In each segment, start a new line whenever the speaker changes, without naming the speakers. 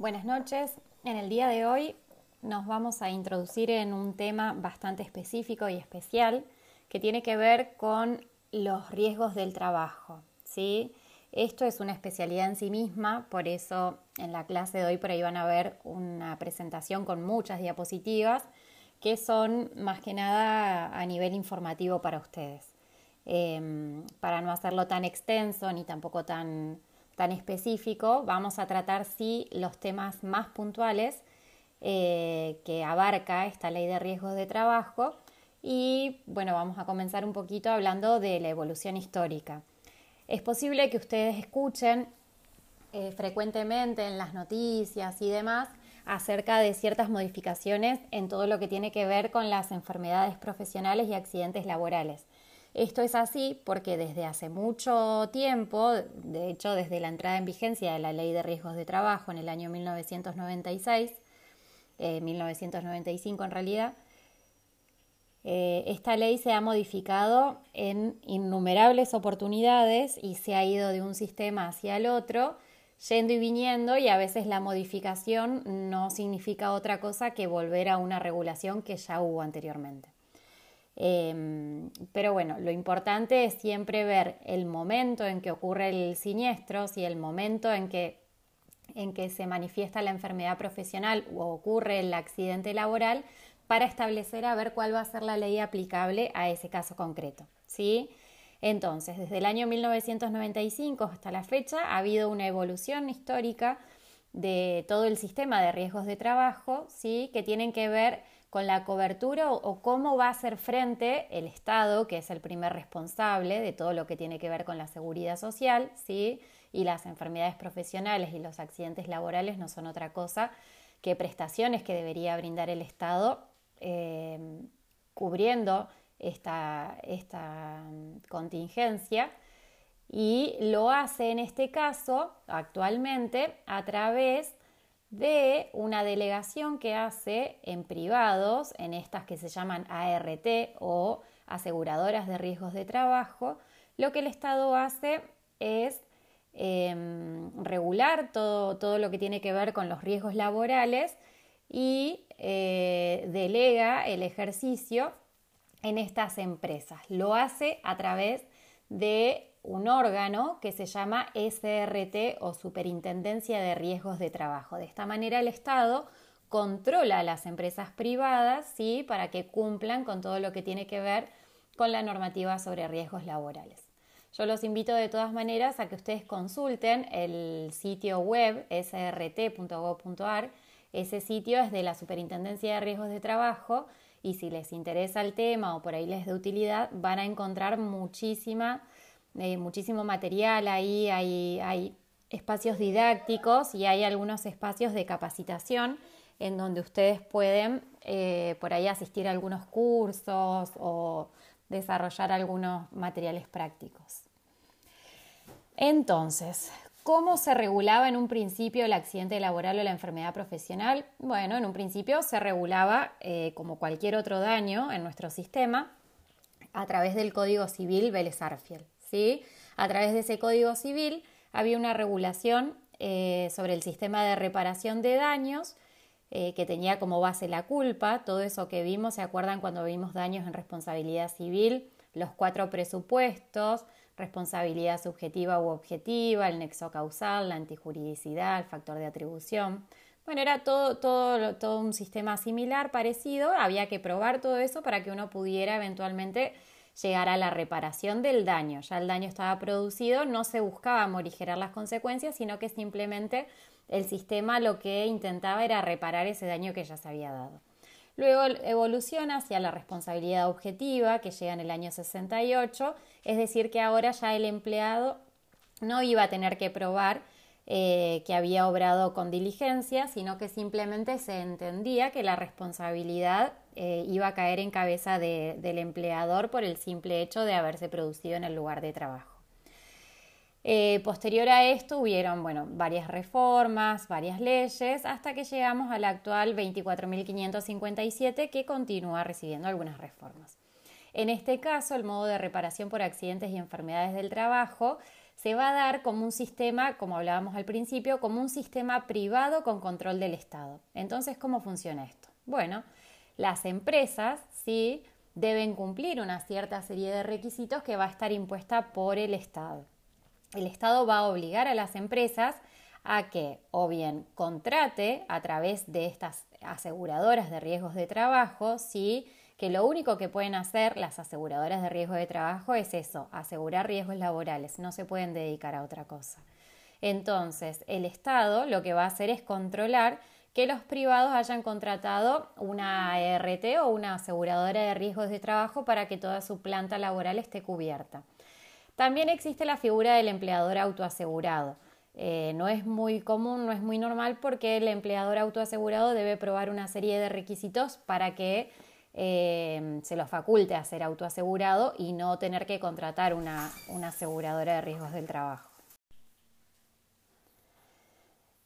Buenas noches. En el día de hoy nos vamos a introducir en un tema bastante específico y especial que tiene que ver con los riesgos del trabajo. ¿sí? Esto es una especialidad en sí misma, por eso en la clase de hoy por ahí van a ver una presentación con muchas diapositivas que son más que nada a nivel informativo para ustedes. Em, para no hacerlo tan extenso ni tampoco tan, tan específico, vamos a tratar sí los temas más puntuales eh, que abarca esta ley de riesgos de trabajo y bueno, vamos a comenzar un poquito hablando de la evolución histórica. Es posible que ustedes escuchen eh, frecuentemente en las noticias y demás acerca de ciertas modificaciones en todo lo que tiene que ver con las enfermedades profesionales y accidentes laborales. Esto es así porque desde hace mucho tiempo, de hecho desde la entrada en vigencia de la Ley de Riesgos de Trabajo en el año 1996, 1995 eh, en realidad, eh, esta ley se ha modificado en innumerables oportunidades y se ha ido de un sistema hacia el otro yendo y viniendo y a veces la modificación no significa otra cosa que volver a una regulación que ya hubo anteriormente. Em, pero bueno, lo importante es siempre ver el momento en que ocurre el siniestro, si el momento en que, en que se manifiesta la enfermedad profesional o ocurre el accidente laboral para establecer a ver cuál va a ser la ley aplicable a ese caso concreto. ¿sí? Entonces, desde el año 1995 hasta la fecha ha habido una evolución histórica de todo el sistema de riesgos de trabajo, ¿sí? que tienen que ver con la cobertura o, cómo va a hacer frente el Estado, que es el primer responsable de todo lo que tiene que ver con la seguridad social, ¿sí? y las enfermedades profesionales y los accidentes laborales no son otra cosa que prestaciones que debería brindar el Estado eh, cubriendo esta, esta mm, contingencia y lo hace en este caso actualmente a través de una delegación que hace en privados, en estas que se llaman ART o aseguradoras de riesgos de trabajo, lo que el Estado hace es em, regular todo, todo, lo que tiene que ver con los riesgos laborales y eh, delega el ejercicio en estas empresas. Lo hace a través de un órgano que se llama SRT o Superintendencia de Riesgos de Trabajo. De esta manera el Estado controla a las empresas privadas ¿sí? para que cumplan con todo lo que tiene que ver con la normativa sobre riesgos laborales. Yo los invito de todas maneras a que ustedes consulten el sitio web srt.gov.ar. Ese sitio es de la Superintendencia de Riesgos de Trabajo y si les interesa el tema o por ahí les dé utilidad, van a encontrar muchísima, eh, muchísimo material ahí, hay, hay espacios didácticos y hay algunos espacios de capacitación en donde ustedes pueden eh, por ahí asistir a algunos cursos o desarrollar algunos materiales prácticos. Entonces, ¿Cómo se regulaba en un principio el accidente laboral o la enfermedad profesional? Bueno, en un principio se regulaba eh, como cualquier otro daño en nuestro sistema a través del Código Civil Vélez Arfiel. ¿Sí? A través de ese Código Civil había una regulación eh, sobre el sistema de reparación de daños eh, que tenía como base la culpa, todo eso que vimos, ¿se acuerdan cuando vimos daños en responsabilidad civil? Los cuatro presupuestos, responsabilidad subjetiva u objetiva, el nexo causal, la antijuridicidad, el factor de atribución. Bueno, era todo, un sistema similar, parecido, había que probar todo eso para que uno pudiera eventualmente llegar a la reparación del daño. Ya el daño estaba producido, no se buscaba morigerar las consecuencias, sino que simplemente el sistema lo que intentaba era reparar ese daño que ya se había dado. Luego evoluciona hacia la responsabilidad objetiva, que llega en el año 68, es decir, que ahora ya el empleado no iba a tener que probar eh, que había obrado con diligencia, sino que simplemente se entendía que la responsabilidad eh, iba a caer en cabeza del empleador por el simple hecho de haberse producido en el lugar de trabajo. Eh, posterior a esto hubieron bueno, varias reformas, varias leyes, hasta que llegamos a la actual 24.557 que continúa recibiendo algunas reformas. En este caso, el modo de reparación por accidentes y enfermedades del trabajo se va a dar como un sistema, como hablábamos al principio, como un sistema privado con control del Estado. Entonces, ¿cómo funciona esto? Bueno, las empresas sí deben cumplir una cierta serie de requisitos que va a estar impuesta por el Estado. El Estado va a obligar a las empresas a que o bien contrate a través de estas aseguradoras de riesgos de trabajo, sí, que lo único que pueden hacer las aseguradoras de riesgo de trabajo es eso, asegurar riesgos laborales, no se pueden dedicar a otra cosa. Entonces, el Estado lo que va a hacer es controlar que los privados hayan contratado una ART o una aseguradora de riesgos de trabajo para que toda su planta laboral esté cubierta. También existe la figura del empleador autoasegurado. Eh, no es muy común, no es muy normal porque el empleador autoasegurado debe probar una serie de requisitos para que eh, se lo faculte a ser autoasegurado y no tener que contratar una, una aseguradora de riesgos del trabajo.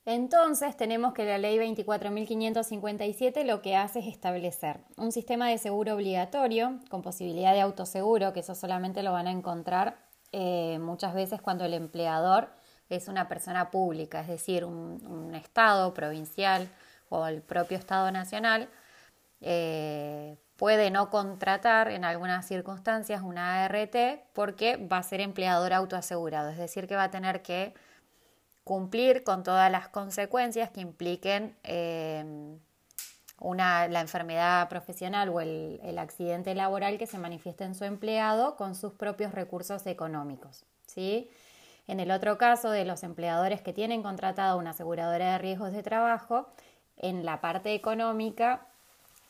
Entonces tenemos que la ley 24.557 lo que hace es establecer un sistema de seguro obligatorio con posibilidad de autoseguro, que eso solamente lo van a encontrar eh, muchas veces cuando el empleador es una persona pública, es decir, un Estado provincial o el propio Estado nacional eh, puede no contratar en algunas circunstancias una ART porque va a ser empleador autoasegurado, es decir, que va a tener que cumplir con todas las consecuencias que impliquen eh, una, la enfermedad profesional o el, el, accidente laboral que se manifieste en su empleado con sus propios recursos económicos. ¿sí? En el otro caso de los empleadores que tienen contratado una aseguradora de riesgos de trabajo, en la parte económica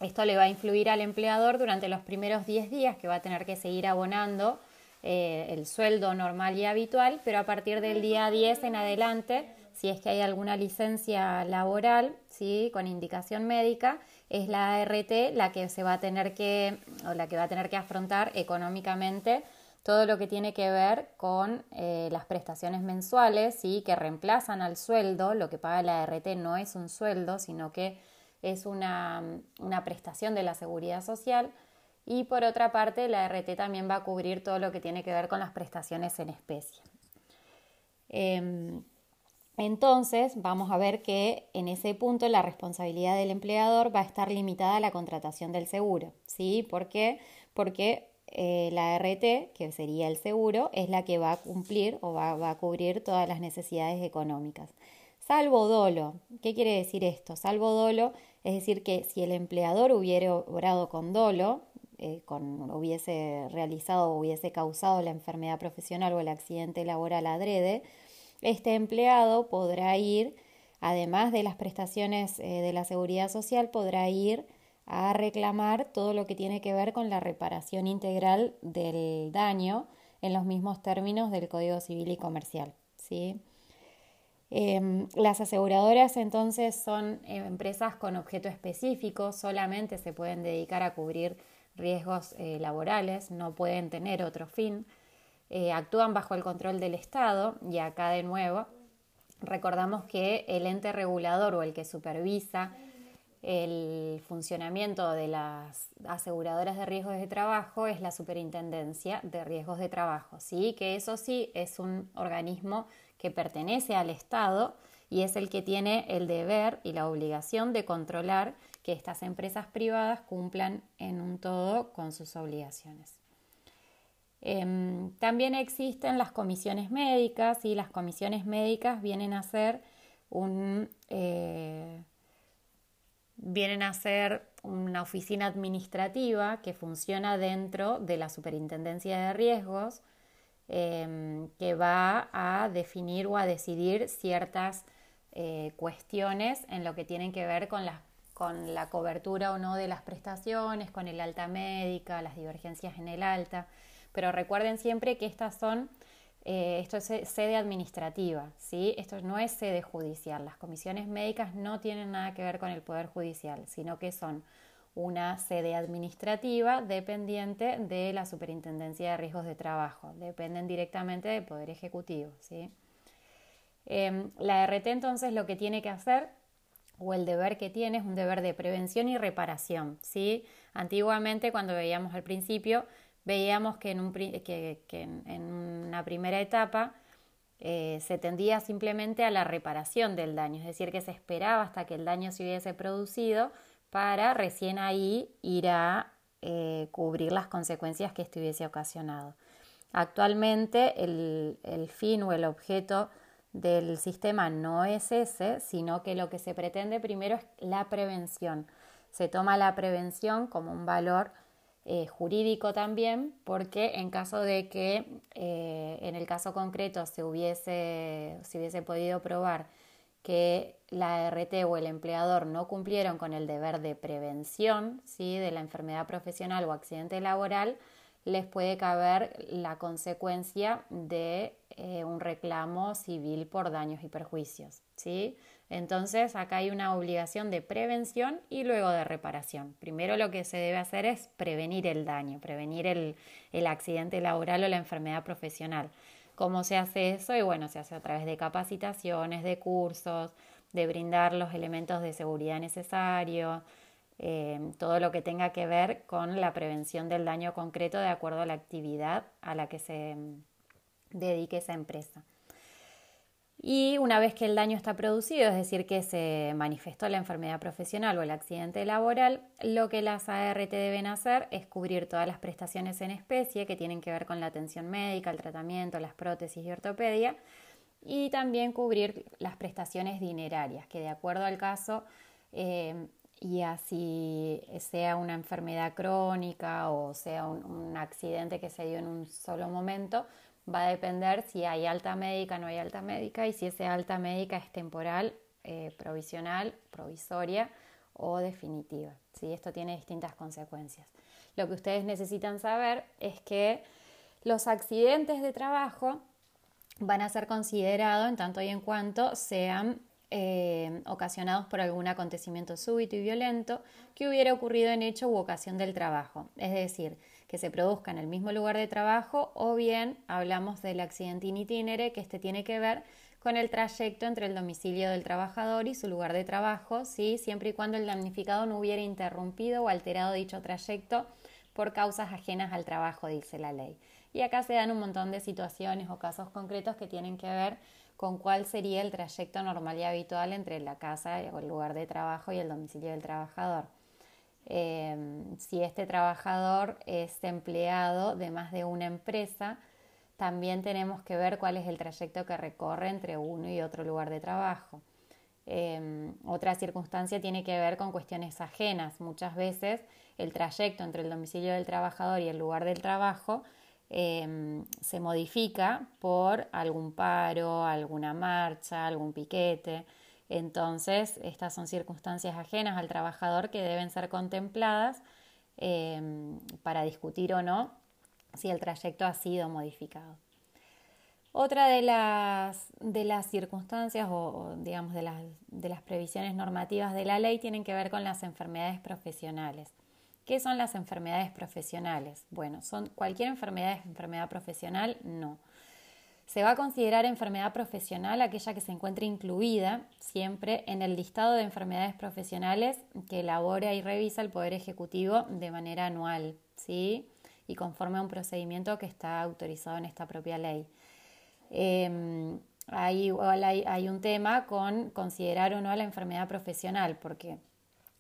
esto le va a influir al empleador durante los primeros 10 días que va a tener que seguir abonando eh, el sueldo normal y habitual, pero a partir del día 10 en adelante, si es que hay alguna licencia laboral, ¿sí? con indicación médica, es la ART la que se va a tener que, o la que va a tener que afrontar económicamente todo lo que tiene que ver con eh, las prestaciones mensuales, ¿sí? que reemplazan al sueldo, lo que paga la ART no es un sueldo, sino que es una, prestación de la seguridad social y por otra parte la RT también va a cubrir todo lo que tiene que ver con las prestaciones en especie. Em, entonces vamos a ver que en ese punto la responsabilidad del empleador va a estar limitada a la contratación del seguro. ¿sí? ¿Por qué? Porque eh, la RT, que sería el seguro, es la que va a cumplir o va a cubrir todas las necesidades económicas. Salvo dolo. ¿Qué quiere decir esto? Salvo dolo es decir, que si el empleador hubiera obrado con dolo, eh, con, hubiese realizado o hubiese causado la enfermedad profesional o el accidente laboral adrede, este empleado podrá ir, además de las prestaciones eh, de la seguridad social, podrá ir a reclamar todo lo que tiene que ver con la reparación integral del daño en los mismos términos del Código Civil y Comercial. ¿sí? Em, las aseguradoras entonces son eh, empresas con objeto específico, solamente se pueden dedicar a cubrir riesgos eh, laborales, no pueden tener otro fin, eh, actúan bajo el control del Estado y acá de nuevo recordamos que el ente regulador o el que supervisa el funcionamiento de las aseguradoras de riesgos de trabajo es la Superintendencia de Riesgos de Trabajo, ¿sí? que eso sí es un organismo que pertenece al Estado y es el que tiene el deber y la obligación de controlar que estas empresas privadas cumplan en un todo con sus obligaciones. Em, también existen las comisiones médicas y las comisiones médicas vienen a ser un, eh, vienen a una oficina administrativa que funciona dentro de la Superintendencia de Riesgos Em, que va a definir o a decidir ciertas eh, cuestiones en lo que tienen que ver con la, con la cobertura o no de las prestaciones, con el alta médica, las divergencias en el alta. Pero recuerden siempre que estas son, eh, esto es sede administrativa, ¿sí? Esto no es sede judicial. Las comisiones médicas no tienen nada que ver con el Poder Judicial, sino que son una sede administrativa dependiente de la Superintendencia de Riesgos de Trabajo, dependen directamente del Poder Ejecutivo. ¿sí? Em, la RT entonces lo que tiene que hacer o el deber que tiene es un deber de prevención y reparación. ¿sí? Antiguamente cuando veíamos al principio, veíamos que en, una primera etapa eh, se tendía simplemente a la reparación del daño, es decir, que se esperaba hasta que el daño se hubiese producido para recién ahí ir a eh, cubrir las consecuencias que esto hubiese ocasionado. Actualmente el fin o el objeto del sistema no es ese, sino que lo que se pretende primero es la prevención. Se toma la prevención como un valor eh, jurídico también, porque en caso de que eh, en el caso concreto se hubiese, se hubiese podido probar que la RT o el empleador no cumplieron con el deber de prevención ¿sí? de la enfermedad profesional o accidente laboral, les puede caber la consecuencia de eh, un reclamo civil por daños y perjuicios. ¿sí? Entonces, acá hay una obligación de prevención y luego de reparación. Primero lo que se debe hacer es prevenir el daño, prevenir el, el accidente laboral o la enfermedad profesional. ¿Cómo se hace eso? Y bueno, se hace a través de capacitaciones, de cursos, de brindar los elementos de seguridad necesarios, eh, todo lo que tenga que ver con la prevención del daño concreto de acuerdo a la actividad a la que se mm, dedique esa empresa. Y una vez que el daño está producido, es decir, que se manifestó la enfermedad profesional o el accidente laboral, lo que las ART deben hacer es cubrir todas las prestaciones en especie que tienen que ver con la atención médica, el tratamiento, las prótesis y ortopedia, y también cubrir las prestaciones dinerarias, que de acuerdo al caso eh, y así sea una enfermedad crónica o sea un accidente que se dio en un solo momento, va a depender si hay alta médica no hay alta médica y si esa alta médica es temporal, eh, provisional, provisoria o definitiva. ¿sí? Esto tiene distintas consecuencias. Lo que ustedes necesitan saber es que los accidentes de trabajo van a ser considerados en tanto y en cuanto sean eh, ocasionados por algún acontecimiento súbito y violento que hubiera ocurrido en hecho u ocasión del trabajo. Es decir, que se produzca en el mismo lugar de trabajo o bien hablamos del accidente in itinere, que este tiene que ver con el trayecto entre el domicilio del trabajador y su lugar de trabajo, ¿sí? siempre y cuando el damnificado no hubiera interrumpido o alterado dicho trayecto por causas ajenas al trabajo, dice la ley. Y acá se dan un montón de situaciones o casos concretos que tienen que ver con cuál sería el trayecto normal y habitual entre la casa o el lugar de trabajo y el domicilio del trabajador. Em, si este trabajador es empleado de más de una empresa, también tenemos que ver cuál es el trayecto que recorre entre uno y otro lugar de trabajo. Em, otra circunstancia tiene que ver con cuestiones ajenas. Muchas veces el trayecto entre el domicilio del trabajador y el lugar del trabajo em, se modifica por algún paro, alguna marcha, algún piquete. Entonces, estas son circunstancias ajenas al trabajador que deben ser contempladas em, para discutir o no si el trayecto ha sido modificado. Otra de las, de las circunstancias o, digamos de las, de las previsiones normativas de la ley tienen que ver con las enfermedades profesionales. ¿Qué son las enfermedades profesionales? Bueno, son cualquier enfermedad es enfermedad profesional, no. Se va a considerar enfermedad profesional aquella que se encuentre incluida siempre en el listado de enfermedades profesionales que elabora y revisa el Poder Ejecutivo de manera anual, ¿sí? Y conforme a un procedimiento que está autorizado en esta propia ley. Eh, hay, hay, un tema con considerar o no la enfermedad profesional, porque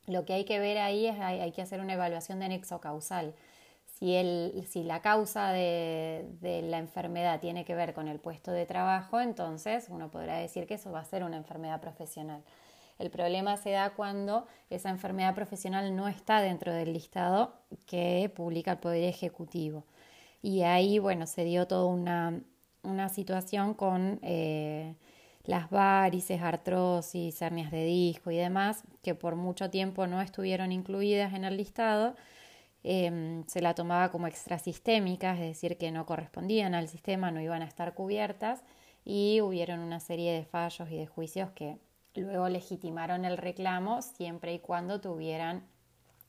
lo que hay que ver ahí es hay, hay que hacer una evaluación de nexo causal. Si, la causa de, la enfermedad tiene que ver con el puesto de trabajo, entonces uno podrá decir que eso va a ser una enfermedad profesional. El problema se da cuando esa enfermedad profesional no está dentro del listado que publica el Poder Ejecutivo. Y ahí, bueno, se dio toda una, situación con eh, las varices, artrosis, hernias de disco y demás, que por mucho tiempo no estuvieron incluidas en el listado Em, se la tomaba como extrasistémica, es decir, que no correspondían al sistema, no iban a estar cubiertas y hubieron una serie de fallos y de juicios que luego legitimaron el reclamo siempre y cuando tuvieran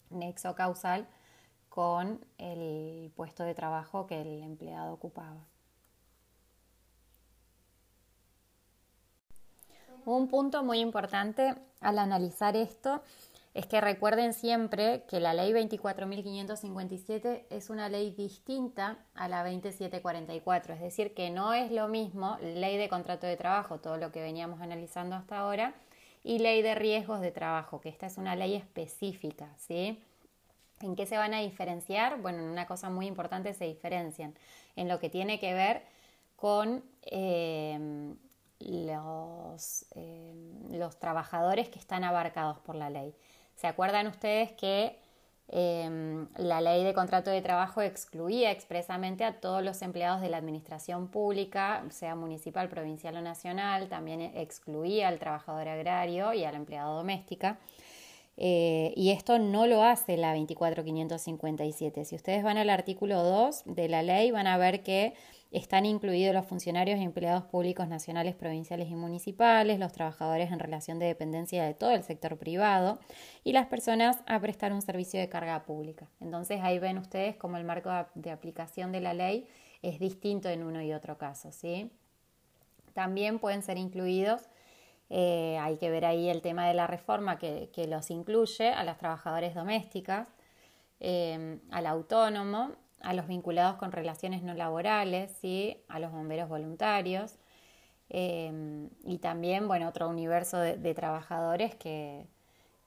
nexo causal con el puesto de trabajo que el empleado ocupaba. Un punto muy importante al analizar esto es que recuerden siempre que la ley 24.557 es una ley distinta a la 2744, es decir, que no es lo mismo ley de contrato de trabajo, todo lo que veníamos analizando hasta ahora, y ley de riesgos de trabajo, que esta es una ley específica, ¿sí? ¿En qué se van a diferenciar? Bueno, en una cosa muy importante se diferencian, en lo que tiene que ver con eh, los, eh, los trabajadores que están abarcados por la ley. ¿Se acuerdan ustedes que em, la ley de contrato de trabajo excluía expresamente a todos los empleados de la administración pública, sea municipal, provincial o nacional, también excluía al trabajador agrario y al empleado doméstica. Eh, y esto no lo hace la 24557. Si ustedes van al artículo 2 de la ley, van a ver que están incluidos los funcionarios y empleados públicos nacionales, provinciales y municipales, los trabajadores en relación de dependencia de todo el sector privado y las personas a prestar un servicio de carga pública. Entonces ahí ven ustedes cómo el marco de aplicación de la ley es distinto en uno y otro caso. ¿sí? También pueden ser incluidos eh, hay que ver ahí el tema de la reforma que, los incluye a las trabajadoras domésticas, eh, al autónomo, a los vinculados con relaciones no laborales, ¿sí? a los bomberos voluntarios eh, y también bueno, otro universo de, trabajadores que,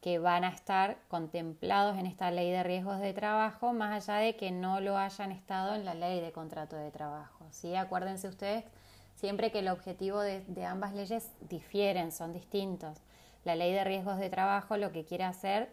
que, van a estar contemplados en esta ley de riesgos de trabajo, más allá de que no lo hayan estado en la ley de contrato de trabajo. ¿sí? Acuérdense ustedes siempre que el objetivo de, ambas leyes difieren, son distintos. La ley de riesgos de trabajo lo que quiere hacer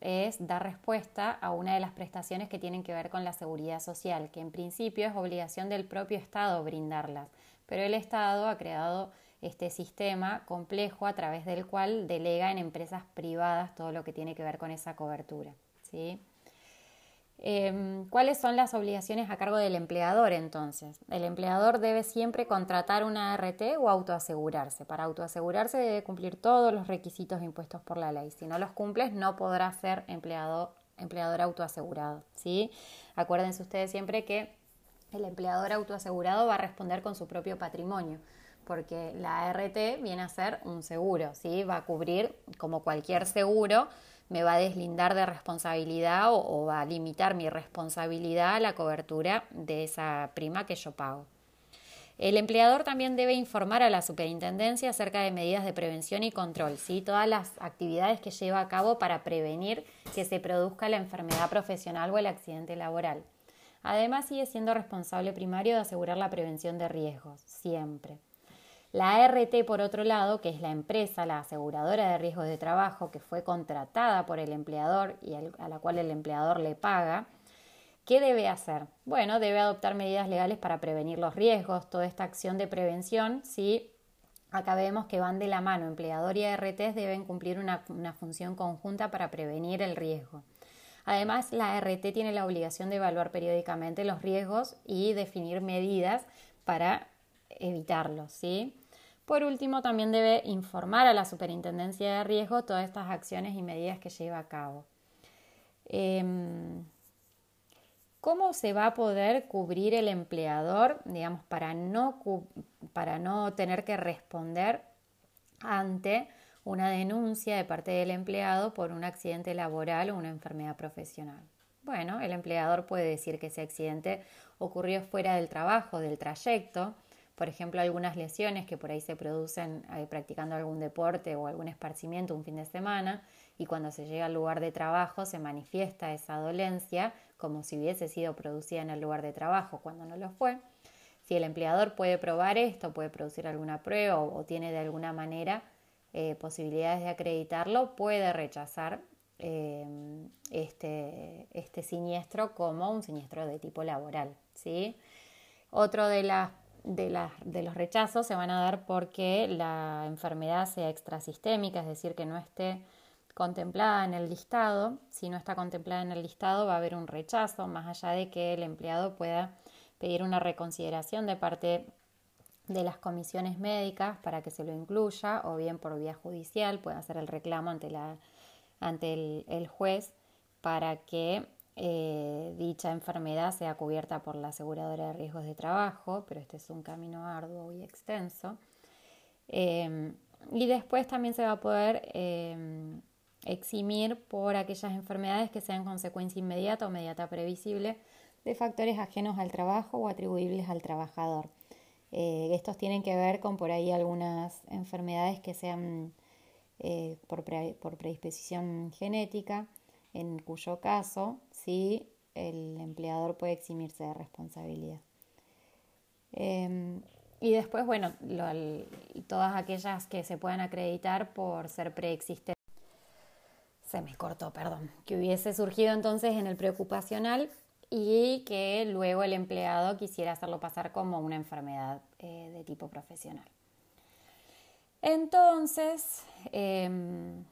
es dar respuesta a una de las prestaciones que tienen que ver con la seguridad social, que en principio es obligación del propio Estado brindarlas, pero el Estado ha creado este sistema complejo a través del cual delega en empresas privadas todo lo que tiene que ver con esa cobertura. ¿sí? Em, ¿Cuáles son las obligaciones a cargo del empleador entonces? El empleador debe siempre contratar una ART o autoasegurarse. Para autoasegurarse debe cumplir todos los requisitos impuestos por la ley. Si no los cumples no podrá ser empleado, empleador autoasegurado. ¿sí? Acuérdense ustedes siempre que el empleador autoasegurado va a responder con su propio patrimonio porque la ART viene a ser un seguro, ¿sí? va a cubrir como cualquier seguro me va a deslindar de responsabilidad o, va a limitar mi responsabilidad a la cobertura de esa prima que yo pago. El empleador también debe informar a la superintendencia acerca de medidas de prevención y control, ¿sí? todas las actividades que lleva a cabo para prevenir que se produzca la enfermedad profesional o el accidente laboral. Además, sigue siendo responsable primario de asegurar la prevención de riesgos, siempre. La ART, por otro lado, que es la empresa, la aseguradora de riesgos de trabajo, que fue contratada por el empleador y a la cual el empleador le paga, ¿qué debe hacer? Bueno, debe adoptar medidas legales para prevenir los riesgos, toda esta acción de prevención, si acá vemos que van de la mano, empleador y ART deben cumplir una, una función conjunta para prevenir el riesgo. Además, la ART tiene la obligación de evaluar periódicamente los riesgos y definir medidas para evitarlos, ¿sí? Por último, también debe informar a la Superintendencia de Riesgo todas estas acciones y medidas que lleva a cabo. Em, ¿Cómo se va a poder cubrir el empleador, digamos, para no, para no tener que responder ante una denuncia de parte del empleado por un accidente laboral o una enfermedad profesional? Bueno, el empleador puede decir que ese accidente ocurrió fuera del trabajo, del trayecto, por ejemplo, algunas lesiones que por ahí se producen eh, practicando algún deporte o algún esparcimiento un fin de semana y cuando se llega al lugar de trabajo se manifiesta esa dolencia como si hubiese sido producida en el lugar de trabajo cuando no lo fue. Si el empleador puede probar esto, puede producir alguna prueba o, tiene de alguna manera eh, posibilidades de acreditarlo, puede rechazar eh, este, este siniestro como un siniestro de tipo laboral. ¿sí? Otro de las de, los rechazos se van a dar porque la enfermedad sea extrasistémica, es decir, que no esté contemplada en el listado. Si no está contemplada en el listado va a haber un rechazo, más allá de que el empleado pueda pedir una reconsideración de parte de las comisiones médicas para que se lo incluya o bien por vía judicial puede hacer el reclamo ante, la, ante el juez para que eh, dicha enfermedad sea cubierta por la aseguradora de riesgos de trabajo, pero este es un camino arduo y extenso. Em, y después también se va a poder em, eximir por aquellas enfermedades que sean consecuencia inmediata o inmediata previsible de factores ajenos al trabajo o atribuibles al trabajador. Eh, estos tienen que ver con por ahí algunas enfermedades que sean eh, por, predisposición genética, en cuyo caso sí el empleador puede eximirse de responsabilidad. Em, y después, bueno, todas aquellas que se puedan acreditar por ser preexistentes. Se me cortó, perdón. Que hubiese surgido entonces en el preocupacional y que luego el empleado quisiera hacerlo pasar como una enfermedad eh, de tipo profesional. Entonces, em,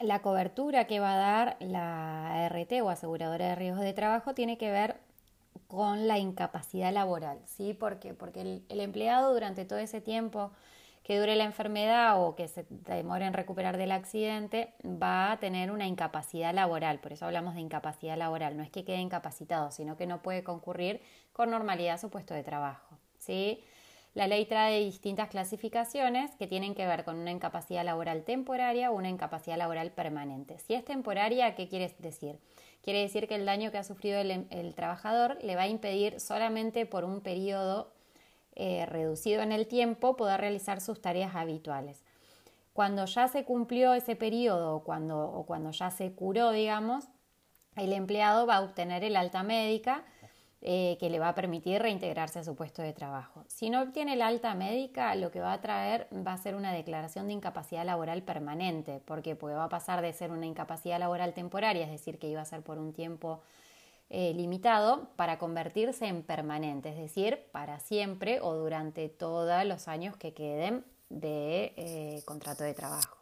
la cobertura que va a dar la ART o aseguradora de riesgos de trabajo tiene que ver con la incapacidad laboral, ¿sí? Porque, porque el, el, empleado durante todo ese tiempo que dure la enfermedad o que se demore en recuperar del accidente va a tener una incapacidad laboral, por eso hablamos de incapacidad laboral, no es que quede incapacitado, sino que no puede concurrir con normalidad a su puesto de trabajo, ¿sí? La ley trae distintas clasificaciones que tienen que ver con una incapacidad laboral temporaria o una incapacidad laboral permanente. Si es temporaria, ¿qué quiere decir? Quiere decir que el daño que ha sufrido el, trabajador le va a impedir solamente por un periodo eh, reducido en el tiempo poder realizar sus tareas habituales. Cuando ya se cumplió ese periodo cuando, o cuando ya se curó, digamos, el empleado va a obtener el alta médica eh, que le va a permitir reintegrarse a su puesto de trabajo. Si no obtiene el alta médica, lo que va a traer va a ser una declaración de incapacidad laboral permanente, porque pues va a pasar de ser una incapacidad laboral temporaria, es decir, que iba a ser por un tiempo eh, limitado, para convertirse en permanente, es decir, para siempre o durante todos los años que queden de eh, contrato de trabajo.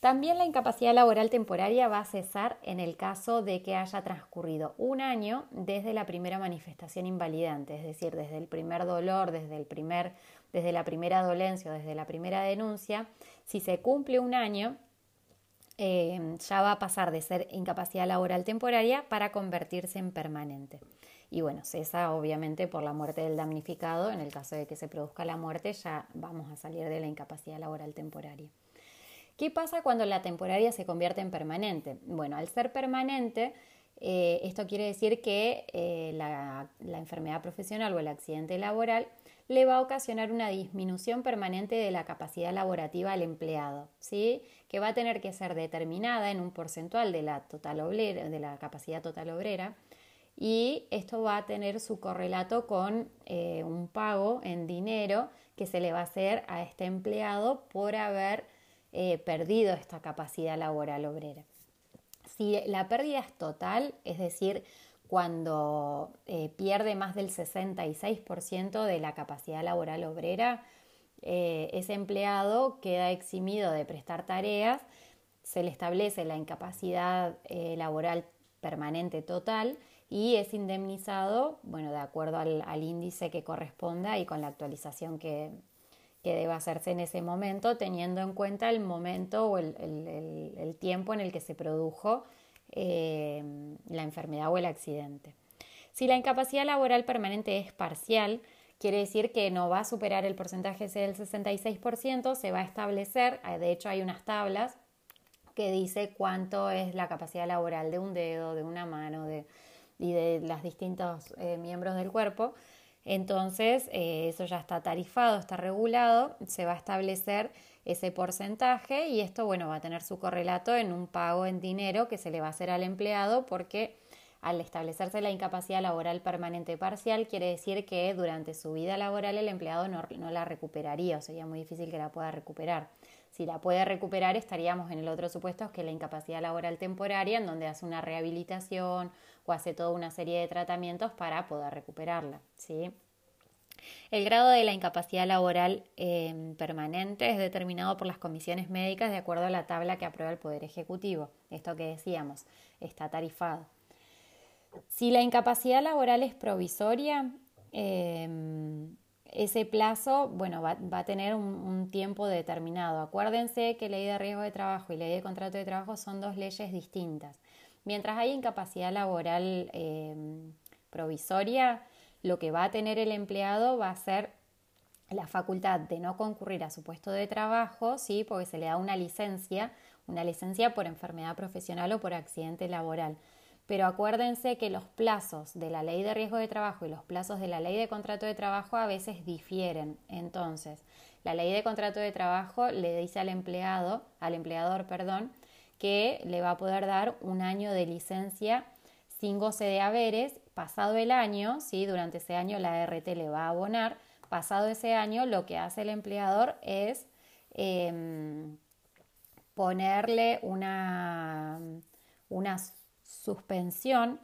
También la incapacidad laboral temporaria va a cesar en el caso de que haya transcurrido un año desde la primera manifestación invalidante, es decir, desde el primer dolor, desde, el primer, desde la primera dolencia o desde la primera denuncia. Si se cumple un año, eh, ya va a pasar de ser incapacidad laboral temporaria para convertirse en permanente. Y bueno, cesa obviamente por la muerte del damnificado. En el caso de que se produzca la muerte, ya vamos a salir de la incapacidad laboral temporaria. ¿Qué pasa cuando la temporaria se convierte en permanente? Bueno, al ser permanente, eh, esto quiere decir que eh, la, enfermedad profesional o el accidente laboral le va a ocasionar una disminución permanente de la capacidad laborativa al empleado, ¿sí? que va a tener que ser determinada en un porcentual de la, total obrera, de la capacidad total obrera y esto va a tener su correlato con eh, un pago en dinero que se le va a hacer a este empleado por haber eh, perdido esta capacidad laboral obrera. Si la pérdida es total, es decir, cuando eh, pierde más del 66% de la capacidad laboral obrera, eh, ese empleado queda eximido de prestar tareas, se le establece la incapacidad laboral permanente total y es indemnizado, bueno, de acuerdo al índice que corresponda y con la actualización que, que debe hacerse en ese momento, teniendo en cuenta el momento o el, tiempo en el que se produjo eh, la enfermedad o el accidente. Si la incapacidad laboral permanente es parcial, quiere decir que no va a superar el porcentaje del 66%, se va a establecer, eh, de hecho hay unas tablas que dice cuánto es la capacidad laboral de un dedo, de una mano y de los distintos eh, miembros del cuerpo, entonces, eh, eso ya está tarifado, está regulado, se va a establecer ese porcentaje y esto, bueno, va a tener su correlato en un pago en dinero que se le va a hacer al empleado porque al establecerse la incapacidad laboral permanente parcial, quiere decir que durante su vida laboral el empleado no, no, la recuperaría o sería muy difícil que la pueda recuperar. Si la puede recuperar, estaríamos en el otro supuesto, que es la incapacidad laboral temporaria, en donde hace una rehabilitación o hace toda una serie de tratamientos para poder recuperarla. ¿sí? El grado de la incapacidad laboral em, permanente es determinado por las comisiones médicas de acuerdo a la tabla que aprueba el Poder Ejecutivo. Esto que decíamos, está tarifado. Si la incapacidad laboral es provisoria, em, ese plazo, bueno, va, a tener un, tiempo determinado. Acuérdense que ley de riesgo de trabajo y ley de contrato de trabajo son dos leyes distintas. Mientras hay incapacidad laboral em, provisoria, lo que va a tener el empleado va a ser la facultad de no concurrir a su puesto de trabajo, ¿sí? porque se le da una licencia, una licencia por enfermedad profesional o por accidente laboral. Pero acuérdense que los plazos de la ley de riesgo de trabajo y los plazos de la ley de contrato de trabajo a veces difieren. Entonces, la ley de contrato de trabajo le dice al empleado, al empleador, perdón, que le va a poder dar un año de licencia sin goce de haberes. Pasado el año, ¿sí? durante ese año la RT le va a abonar. Pasado ese año, lo que hace el empleador es em, ponerle una, una suspensión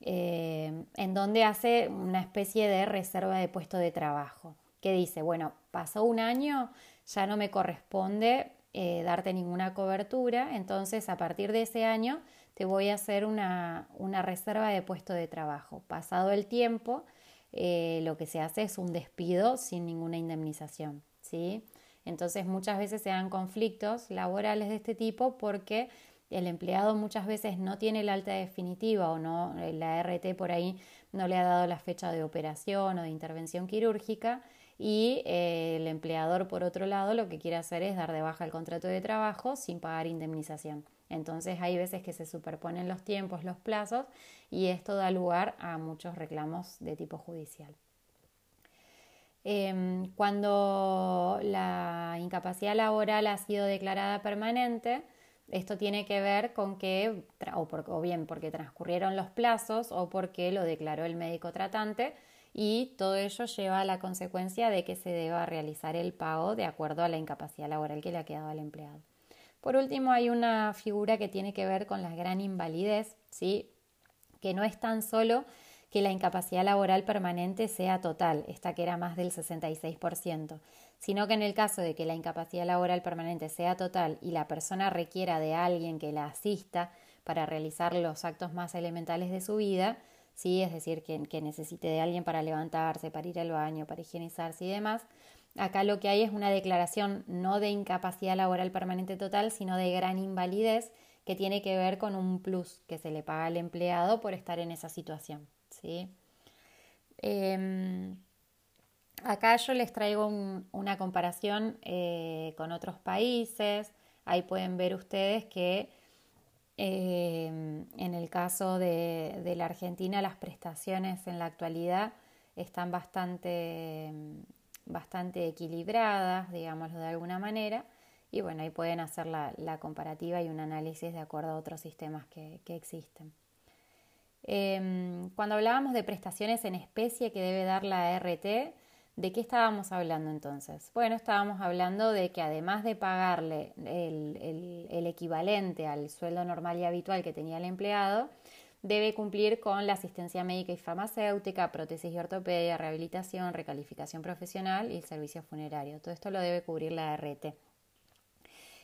eh, en donde hace una especie de reserva de puesto de trabajo, que dice, bueno, pasó un año, ya no me corresponde eh, darte ninguna cobertura, entonces a partir de ese año te voy a hacer una, reserva de puesto de trabajo. Pasado el tiempo, eh, lo que se hace es un despido sin ninguna indemnización, ¿sí? Entonces muchas veces se dan conflictos laborales de este tipo porque el empleado muchas veces no tiene la alta definitiva o no, la RT por ahí no le ha dado la fecha de operación o de intervención quirúrgica y eh, el empleador por otro lado lo que quiere hacer es dar de baja el contrato de trabajo sin pagar indemnización. Entonces hay veces que se superponen los tiempos, los plazos y esto da lugar a muchos reclamos de tipo judicial. Em, cuando la incapacidad laboral ha sido declarada permanente, esto tiene que ver con que, o, bien porque transcurrieron los plazos o porque lo declaró el médico tratante y todo ello lleva a la consecuencia de que se deba realizar el pago de acuerdo a la incapacidad laboral que le ha quedado al empleado. Por último, hay una figura que tiene que ver con la gran invalidez, ¿sí? que no es tan solo que la incapacidad laboral permanente sea total, esta que era más del 66%, sino que en el caso de que la incapacidad laboral permanente sea total y la persona requiera de alguien que la asista para realizar los actos más elementales de su vida, ¿sí? es decir, que, necesite de alguien para levantarse, para ir al baño, para higienizarse y demás, acá lo que hay es una declaración no de incapacidad laboral permanente total, sino de gran invalidez que tiene que ver con un plus que se le paga al empleado por estar en esa situación. ¿sí? Em, Acá yo les traigo una comparación eh, con otros países. Ahí pueden ver ustedes que eh, en el caso de, la Argentina las prestaciones en la actualidad están bastante, bastante equilibradas, digámoslo de alguna manera. Y bueno, ahí pueden hacer la, comparativa y un análisis de acuerdo a otros sistemas que, existen. Em, cuando hablábamos de prestaciones en especie que debe dar la RT, ¿De qué estábamos hablando entonces? Bueno, estábamos hablando de que además de pagarle el, equivalente al sueldo normal y habitual que tenía el empleado, debe cumplir con la asistencia médica y farmacéutica, prótesis y ortopedia, rehabilitación, recalificación profesional y servicio funerario. Todo esto lo debe cubrir la RT.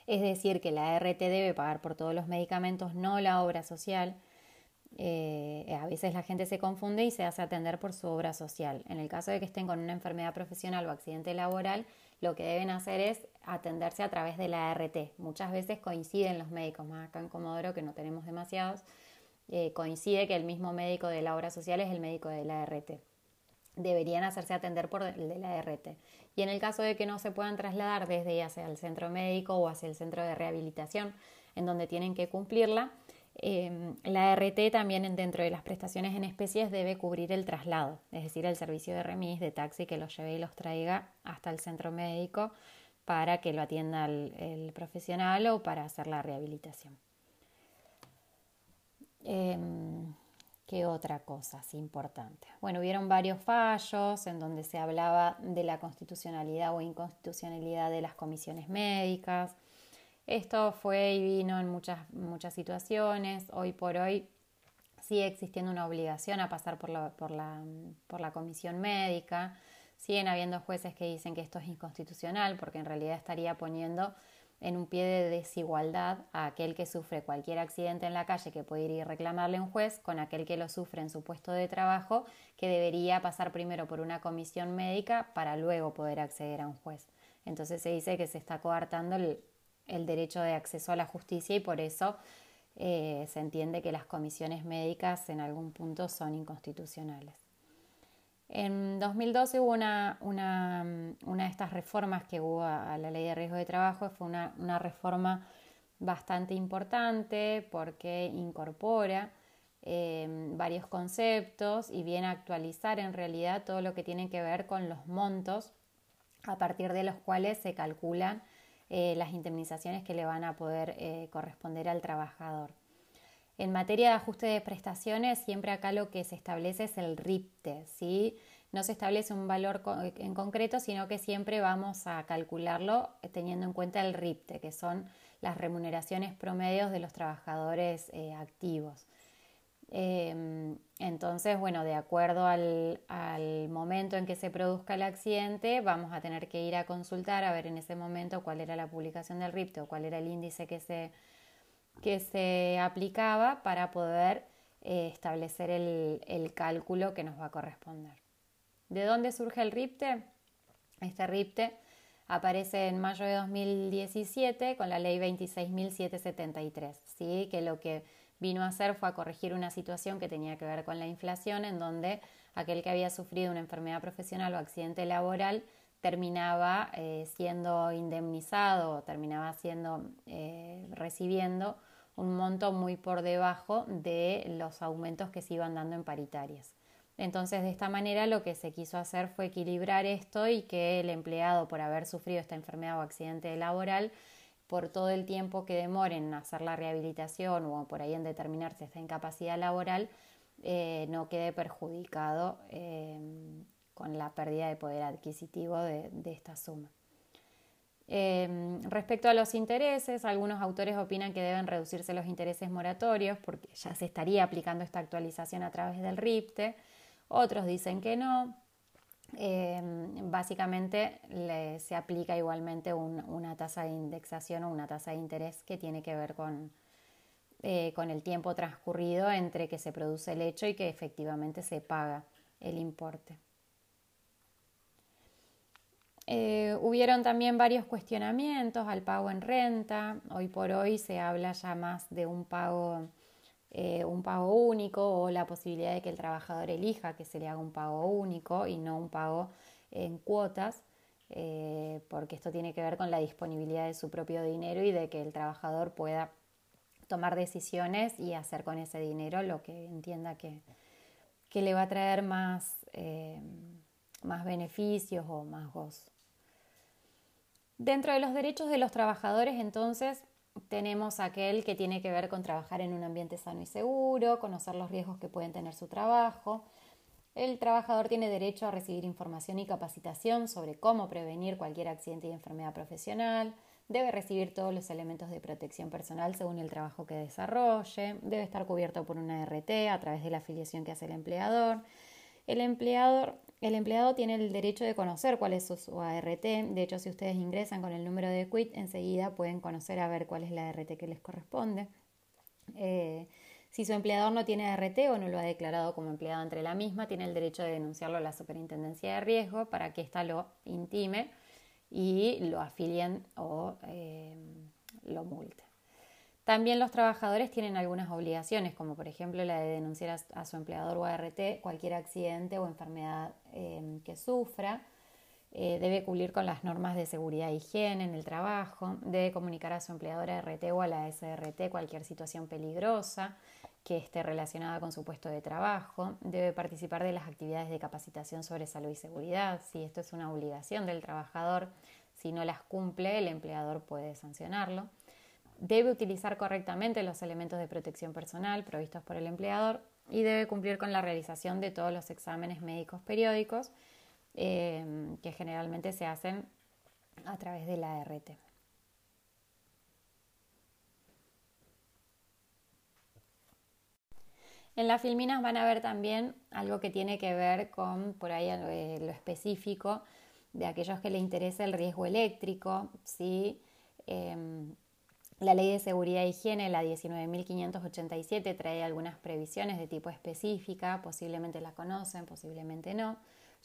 Es decir, que la RT debe pagar por todos los medicamentos, no la obra social eh, a veces la gente se confunde y se hace atender por su obra social. En el caso de que estén con una enfermedad profesional o accidente laboral, lo que deben hacer es atenderse a través de la ART. Muchas veces coinciden los médicos, más acá en Comodoro que no tenemos demasiados, eh, coincide que el mismo médico de la obra social es el médico de la ART. Deberían hacerse atender por el de la ART. Y en el caso de que no se puedan trasladar desde hacia el centro médico o hacia el centro de rehabilitación en donde tienen que cumplirla, Em, la RT también dentro de las prestaciones en especies debe cubrir el traslado, es decir, el servicio de remis, de taxi que los lleve y los traiga hasta el centro médico para que lo atienda el, profesional o para hacer la rehabilitación. Em, ¿Qué otra cosa importante? Bueno, hubieron varios fallos en donde se hablaba de la constitucionalidad o inconstitucionalidad de las comisiones médicas, esto fue y vino en muchas, muchas situaciones. Hoy por hoy sigue existiendo una obligación a pasar por la, por la, por la comisión médica. Siguen habiendo jueces que dicen que esto es inconstitucional porque en realidad estaría poniendo en un pie de desigualdad a aquel que sufre cualquier accidente en la calle que puede ir y reclamarle un juez con aquel que lo sufre en su puesto de trabajo que debería pasar primero por una comisión médica para luego poder acceder a un juez. Entonces se dice que se está coartando el, el derecho de acceso a la justicia y por eso eh, se entiende que las comisiones médicas en algún punto son inconstitucionales. En 2012 hubo una, una, una, de estas reformas que hubo a, la ley de riesgo de trabajo, fue una, una reforma bastante importante porque incorpora eh, varios conceptos y viene a actualizar en realidad todo lo que tiene que ver con los montos a partir de los cuales se calculan eh, las indemnizaciones que le van a poder eh, corresponder al trabajador. En materia de ajuste de prestaciones, siempre acá lo que se establece es el RIPTE, ¿sí? No se establece un valor en concreto, sino que siempre vamos a calcularlo teniendo en cuenta el RIPTE, que son las remuneraciones promedios de los trabajadores eh, activos. Em, entonces, bueno, de acuerdo al, momento en que se produzca el accidente, vamos a tener que ir a consultar a ver en ese momento cuál era la publicación del RIPTE o cuál era el índice que se, que se aplicaba para poder eh, establecer el, el cálculo que nos va a corresponder. ¿De dónde surge el RIPTE? Este RIPTE aparece en mayo de 2017 con la ley 26.773, ¿sí? que lo que vino a hacer fue a corregir una situación que tenía que ver con la inflación, en donde aquel que había sufrido una enfermedad profesional o accidente laboral terminaba eh, siendo indemnizado terminaba siendo eh, recibiendo un monto muy por debajo de los aumentos que se iban dando en paritarias. Entonces, de esta manera lo que se quiso hacer fue equilibrar esto y que el empleado, por haber sufrido esta enfermedad o accidente laboral, por todo el tiempo que demoren en hacer la rehabilitación o por ahí en determinarse esta incapacidad laboral, eh, no quede perjudicado eh, con la pérdida de poder adquisitivo de, esta suma. Eh, respecto a los intereses, algunos autores opinan que deben reducirse los intereses moratorios porque ya se estaría aplicando esta actualización a través del RIPTE otros dicen que no. Eh, básicamente se aplica igualmente una tasa de indexación o una tasa de interés que tiene que ver con, eh, con el tiempo transcurrido entre que se produce el hecho y que efectivamente se paga el importe. Eh, hubieron también varios cuestionamientos al pago en renta. Hoy por hoy se habla ya más de un pago eh, un pago único o la posibilidad de que el trabajador elija que se le haga un pago único y no un pago en cuotas, eh, porque esto tiene que ver con la disponibilidad de su propio dinero y de que el trabajador pueda tomar decisiones y hacer con ese dinero lo que entienda que, que le va a traer más, eh, más beneficios o más gozo. Dentro de los derechos de los trabajadores, entonces, tenemos aquel que tiene que ver con trabajar en un ambiente sano y seguro, conocer los riesgos que pueden tener su trabajo. El trabajador tiene derecho a recibir información y capacitación sobre cómo prevenir cualquier accidente y enfermedad profesional. Debe recibir todos los elementos de protección personal según el trabajo que desarrolle. Debe estar cubierto por una RT a través de la afiliación que hace el empleador. El empleador el empleado tiene el derecho de conocer cuál es su, ART. De hecho, si ustedes ingresan con el número de quit, enseguida pueden conocer a ver cuál es la ART que les corresponde. Eh, si su empleador no tiene ART o no lo ha declarado como empleado entre la misma, tiene el derecho de denunciarlo a la Superintendencia de Riesgo para que ésta lo intime y lo afilien o eh, lo multe. También los trabajadores tienen algunas obligaciones, como por ejemplo la de denunciar a, su empleador o ART cualquier accidente o enfermedad em, que sufra. Eh, debe cumplir con las normas de seguridad e higiene en el trabajo. Debe comunicar a su empleador ART o a la SRT cualquier situación peligrosa que esté relacionada con su puesto de trabajo. Debe participar de las actividades de capacitación sobre salud y seguridad. Si esto es una obligación del trabajador, si no las cumple, el empleador puede sancionarlo debe utilizar correctamente los elementos de protección personal provistos por el empleador y debe cumplir con la realización de todos los exámenes médicos periódicos eh, que generalmente se hacen a través de la ART. En las filminas van a ver también algo que tiene que ver con por ahí eh, lo específico de aquellos que les interesa el riesgo eléctrico, ¿sí? Em, la Ley de Seguridad e Higiene, la 19.587, trae algunas previsiones de tipo específica, posiblemente las conocen, posiblemente no.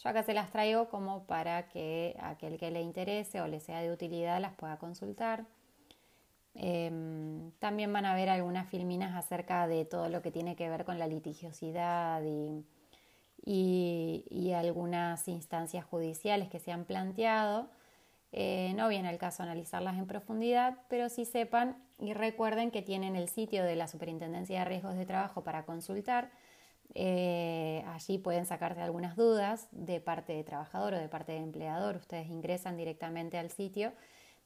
Yo acá se las traigo como para que aquel que le interese o le sea de utilidad las pueda consultar. Em, también van a ver algunas filminas acerca de todo lo que tiene que ver con la litigiosidad y, y, algunas instancias judiciales que se han planteado. Eh, no viene el caso analizarlas en profundidad, pero sí sepan y recuerden que tienen el sitio de la Superintendencia de Riesgos de Trabajo para consultar. Eh, allí pueden sacarse algunas dudas de parte de trabajador o de parte de empleador. Ustedes ingresan directamente al sitio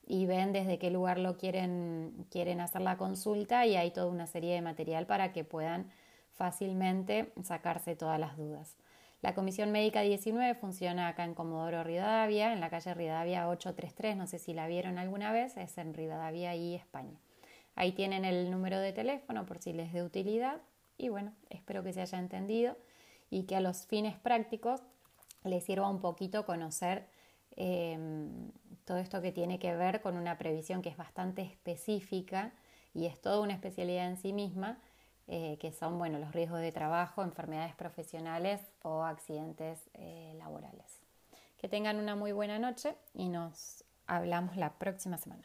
y ven desde qué lugar lo quieren, quieren hacer la consulta y hay toda una serie de material para que puedan fácilmente sacarse todas las dudas. La Comisión Médica 19 funciona acá en Comodoro Rivadavia, en la calle Rivadavia 833, no sé si la vieron alguna vez, es en Rivadavia y España. Ahí tienen el número de teléfono por si les de utilidad y bueno, espero que se haya entendido y que a los fines prácticos les sirva un poquito conocer em, todo esto que tiene que ver con una previsión que es bastante específica y es toda una especialidad en sí misma eh, que son bueno, los riesgos de trabajo, enfermedades profesionales o accidentes eh, laborales. Que tengan una muy buena noche y nos hablamos la próxima semana.